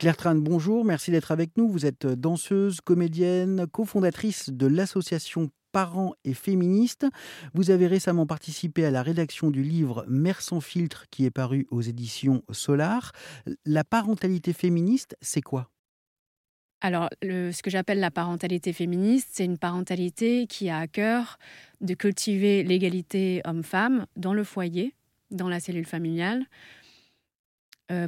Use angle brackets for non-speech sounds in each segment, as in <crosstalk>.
Claire Tran, bonjour, merci d'être avec nous. Vous êtes danseuse, comédienne, cofondatrice de l'association Parents et féministes. Vous avez récemment participé à la rédaction du livre Mère sans filtre qui est paru aux éditions Solar. La parentalité féministe, c'est quoi? Alors, ce que j'appelle la parentalité féministe, c'est une parentalité qui a à cœur de cultiver l'égalité homme-femme dans le foyer, dans la cellule familiale, euh,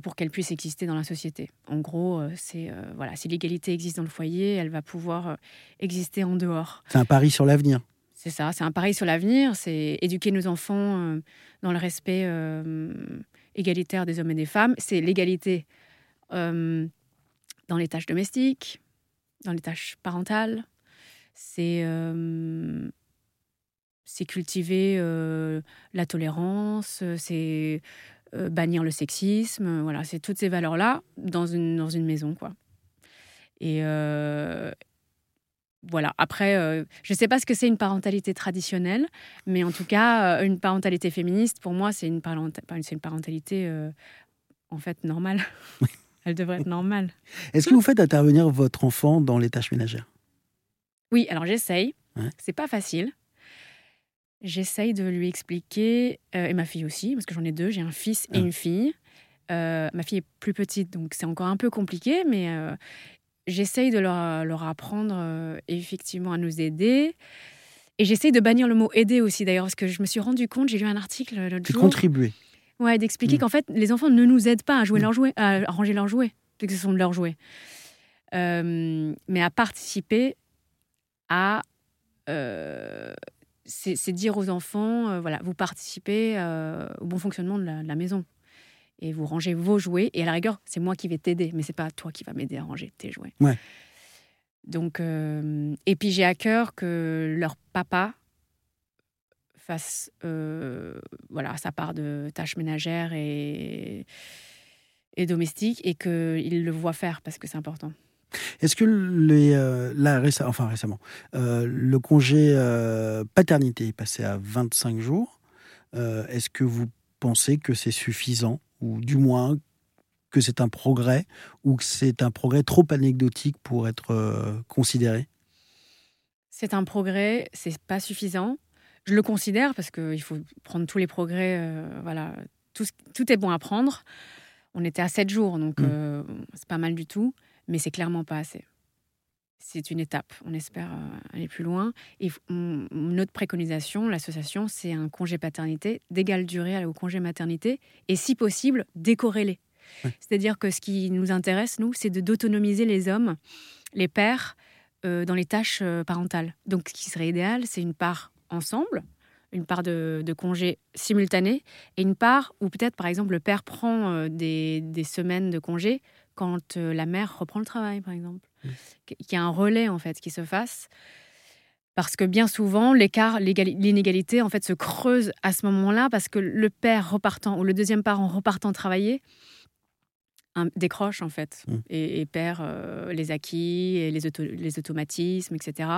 pour qu'elle puisse exister dans la société. En gros, euh, c'est euh, voilà, si l'égalité existe dans le foyer, elle va pouvoir exister en dehors. C'est un pari sur l'avenir. C'est ça, c'est un pari sur l'avenir, c'est éduquer nos enfants dans le respect égalitaire des hommes et des femmes, c'est l'égalité dans les tâches domestiques, dans les tâches parentales, c'est c'est cultiver la tolérance, c'est euh, bannir le sexisme, euh, voilà, c'est toutes ces valeurs-là dans une, dans une maison, quoi. Et euh, voilà, après, je ne sais pas ce que c'est une parentalité traditionnelle, mais en tout cas, une parentalité féministe, pour moi, c'est une, une parentalité en fait normale. Elle devrait être normale. Est-ce que vous faites intervenir votre enfant dans les tâches ménagères? Oui, alors j'essaye. C'est pas facile. J'essaye de lui expliquer, euh, et ma fille aussi, parce que j'en ai deux, j'ai un fils et ah. une fille. Euh, ma fille est plus petite, donc c'est encore un peu compliqué, mais euh, j'essaye de leur, leur apprendre effectivement à nous aider. Et j'essaye de bannir le mot aider aussi, d'ailleurs, parce que je me suis rendu compte, j'ai lu un article l'autre jour. contribuer. Ouais, d'expliquer mm. qu'en fait, les enfants ne nous aident pas à jouer mm. leurs jouets, à ranger leurs jouets, parce que ce sont leurs jouets. mais à participer à c'est dire aux enfants, euh, voilà, vous participez euh, au bon fonctionnement de la, maison. Et vous rangez vos jouets. Et à la rigueur, c'est moi qui vais t'aider, mais c'est pas toi qui va m'aider à ranger tes jouets. Ouais. Donc, euh, et puis j'ai à cœur que leur papa fasse voilà, sa part de tâches ménagères et, et domestiques et qu'il le voit faire parce que c'est important. Est-ce que les, euh, là, enfin récemment, euh, le congé euh, paternité est passé à 25 jours Est-ce que vous pensez que c'est suffisant ou du moins que c'est un progrès ou que c'est un progrès trop anecdotique pour être considéré? C'est un progrès, c'est pas suffisant. Je le considère parce qu'il faut prendre tous les progrès. voilà, tout, tout, est bon à prendre. On était à 7 jours, donc mmh. c'est pas mal du tout mais c'est clairement pas assez. C'est une étape. On espère euh, aller plus loin. Et notre préconisation, l'association, c'est un congé paternité d'égale durée au congé maternité et si possible décorrélé. C'est-à-dire que ce qui nous intéresse, nous, c'est de d'autonomiser les hommes, les pères, euh, dans les tâches euh, parentales. Donc, ce qui serait idéal, c'est une part ensemble, une part de, congé simultané et une part où peut-être, par exemple, le père prend des, des, semaines de congé quand euh, la mère reprend le travail, par exemple. Mmh. Qu'il y a un relais, en fait, qui se fasse. Parce que bien souvent, l'écart, l'inégalité, en fait, se creuse à ce moment-là, parce que le père repartant, ou le deuxième parent repartant travailler, décroche, en fait, mmh. et, perd euh, les acquis, et les, les, automatismes, etc.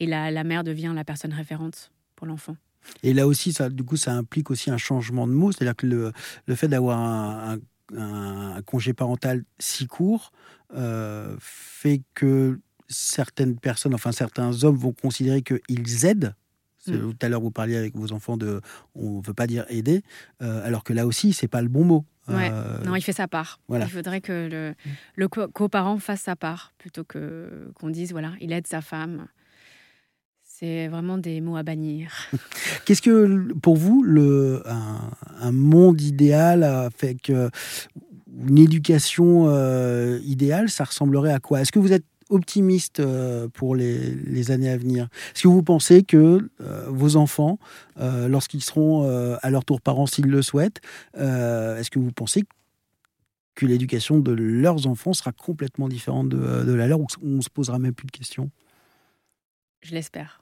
Et la, la mère devient la personne référente pour l'enfant. Et là aussi, ça, du coup, ça implique aussi un changement de mot, c'est-à-dire que le, le fait d'avoir un un, congé parental si court euh, fait que certaines personnes, enfin certains hommes vont considérer qu'ils aident. Mm. Tout à l'heure, vous parliez avec vos enfants de, on ne veut pas dire aider, euh, alors que là aussi, c'est pas le bon mot. Euh, non, il fait sa part. Il faudrait que le, le coparent fasse sa part plutôt que qu'on dise voilà, il aide sa femme. C'est vraiment des mots à bannir. <laughs> Qu'est-ce que, pour vous, le, un, monde idéal avec une éducation euh, idéale, ça ressemblerait à quoi? Est-ce que vous êtes optimiste euh, pour les, années à venir? Est-ce que vous pensez que euh, vos enfants, lorsqu'ils seront à leur tour parents, s'ils le souhaitent, est-ce que vous pensez que l'éducation de leurs enfants sera complètement différente de, de la leur ou on se posera même plus de questions? Je l'espère.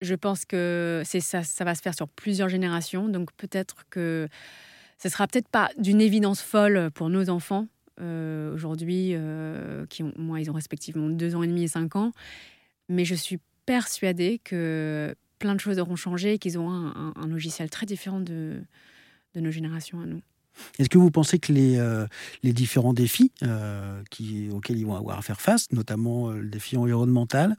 Je pense que ça, va se faire sur plusieurs générations, donc peut-être que ce sera peut-être pas d'une évidence folle pour nos enfants euh, aujourd'hui, euh, qui ont, moi, ils ont respectivement deux ans et demi et cinq ans, mais je suis persuadée que plein de choses auront changé et qu'ils auront un, logiciel très différent de, nos générations à nous. Est-ce que vous pensez que les, les différents défis auxquels ils vont avoir à faire face, notamment le défi environnemental,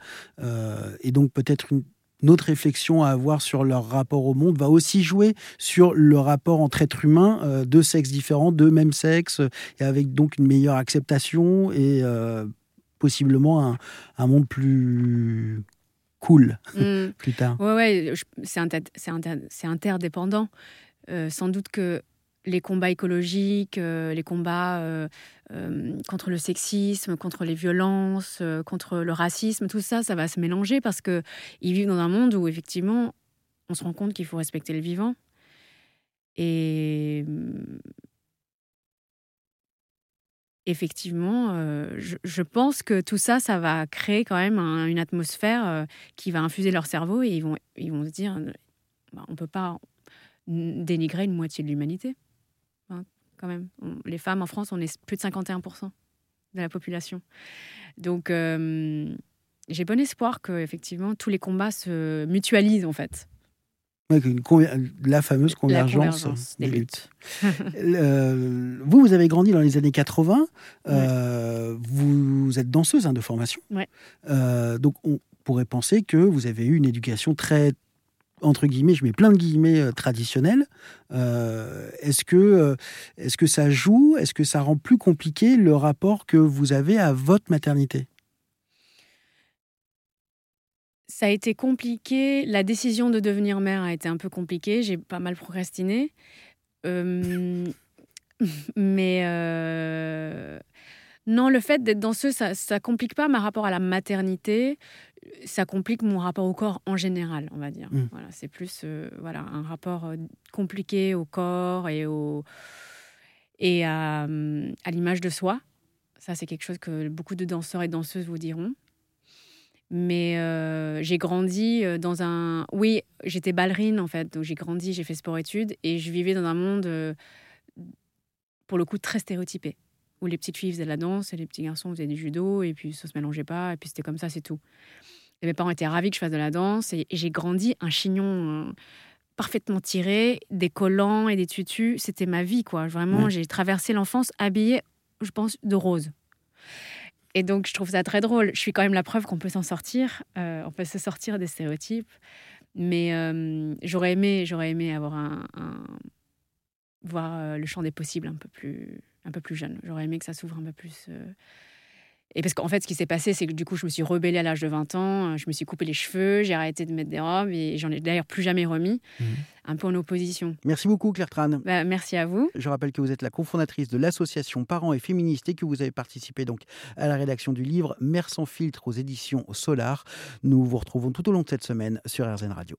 et donc peut-être une notre réflexion à avoir sur leur rapport au monde va aussi jouer sur le rapport entre êtres humains, euh, de sexes différents, de même sexe, et avec donc une meilleure acceptation et euh, possiblement un, monde plus cool <laughs> mm. plus tard. Oui, ouais, c'est interdépendant. Euh, sans doute que les combats écologiques, euh, les combats euh, euh, contre le sexisme, contre les violences, contre le racisme, tout ça, ça va se mélanger parce qu'ils vivent dans un monde où effectivement, on se rend compte qu'il faut respecter le vivant. Et effectivement, je, pense que tout ça, ça va créer quand même une atmosphère qui va infuser leur cerveau et ils vont, ils vont se dire, bah, on ne peut pas dénigrer une moitié de l'humanité quand même. les femmes en France, on est plus de 51% de la population. Donc, euh, j'ai bon espoir que effectivement tous les combats se mutualisent en fait. la fameuse convergence, des, luttes. <laughs> vous, vous avez grandi dans les années 80. Euh, vous êtes danseuse hein, de formation. Euh, donc, on pourrait penser que vous avez eu une éducation très entre guillemets, je mets plein de guillemets euh, traditionnels. Euh, est-ce que, euh, est-ce que ça joue? Est-ce que ça rend plus compliqué le rapport que vous avez à votre maternité? Ça a été compliqué. La décision de devenir mère a été un peu compliquée. J'ai pas mal procrastiné. <laughs> mais non, le fait d'être danseuse, ça, ça complique pas mon rapport à la maternité ça complique mon rapport au corps en général, on va dire. Mm. Voilà, c'est plus euh, voilà, un rapport euh, compliqué au corps et, au, et à, à l'image de soi. Ça, c'est quelque chose que beaucoup de danseurs et danseuses vous diront. Mais euh, j'ai grandi dans un... Oui, j'étais ballerine, en fait. Donc j'ai grandi, j'ai fait sport-études. Et je vivais dans un monde, pour le coup, très stéréotypé. Où les petites filles faisaient de la danse et les petits garçons faisaient du judo. Et puis ça se mélangeait pas. Et puis c'était comme ça, c'est tout mes parents étaient ravis que je fasse de la danse et, j'ai grandi un chignon euh, parfaitement tiré, des collants et des tutus. C'était ma vie, quoi. Vraiment, j'ai traversé l'enfance habillée, je pense, de rose. Et donc, je trouve ça très drôle. Je suis quand même la preuve qu'on peut s'en sortir. Euh, on peut se sortir des stéréotypes. Mais euh, j'aurais aimé, j'aurais aimé avoir un, voir le champ des possibles un peu plus, un peu plus jeune. J'aurais aimé que ça s'ouvre un peu plus. Et parce qu'en fait, ce qui s'est passé, c'est que du coup, je me suis rebellée à l'âge de 20 ans, je me suis coupé les cheveux, j'ai arrêté de mettre des robes et j'en ai d'ailleurs plus jamais remis, mhm. un peu en opposition. Merci beaucoup, Claire Tran. Bah, merci à vous. Je rappelle que vous êtes la cofondatrice de l'association Parents et Féministes et que vous avez participé donc à la rédaction du livre Mère sans filtre aux éditions Solar. Nous vous retrouvons tout au long de cette semaine sur RZN Radio.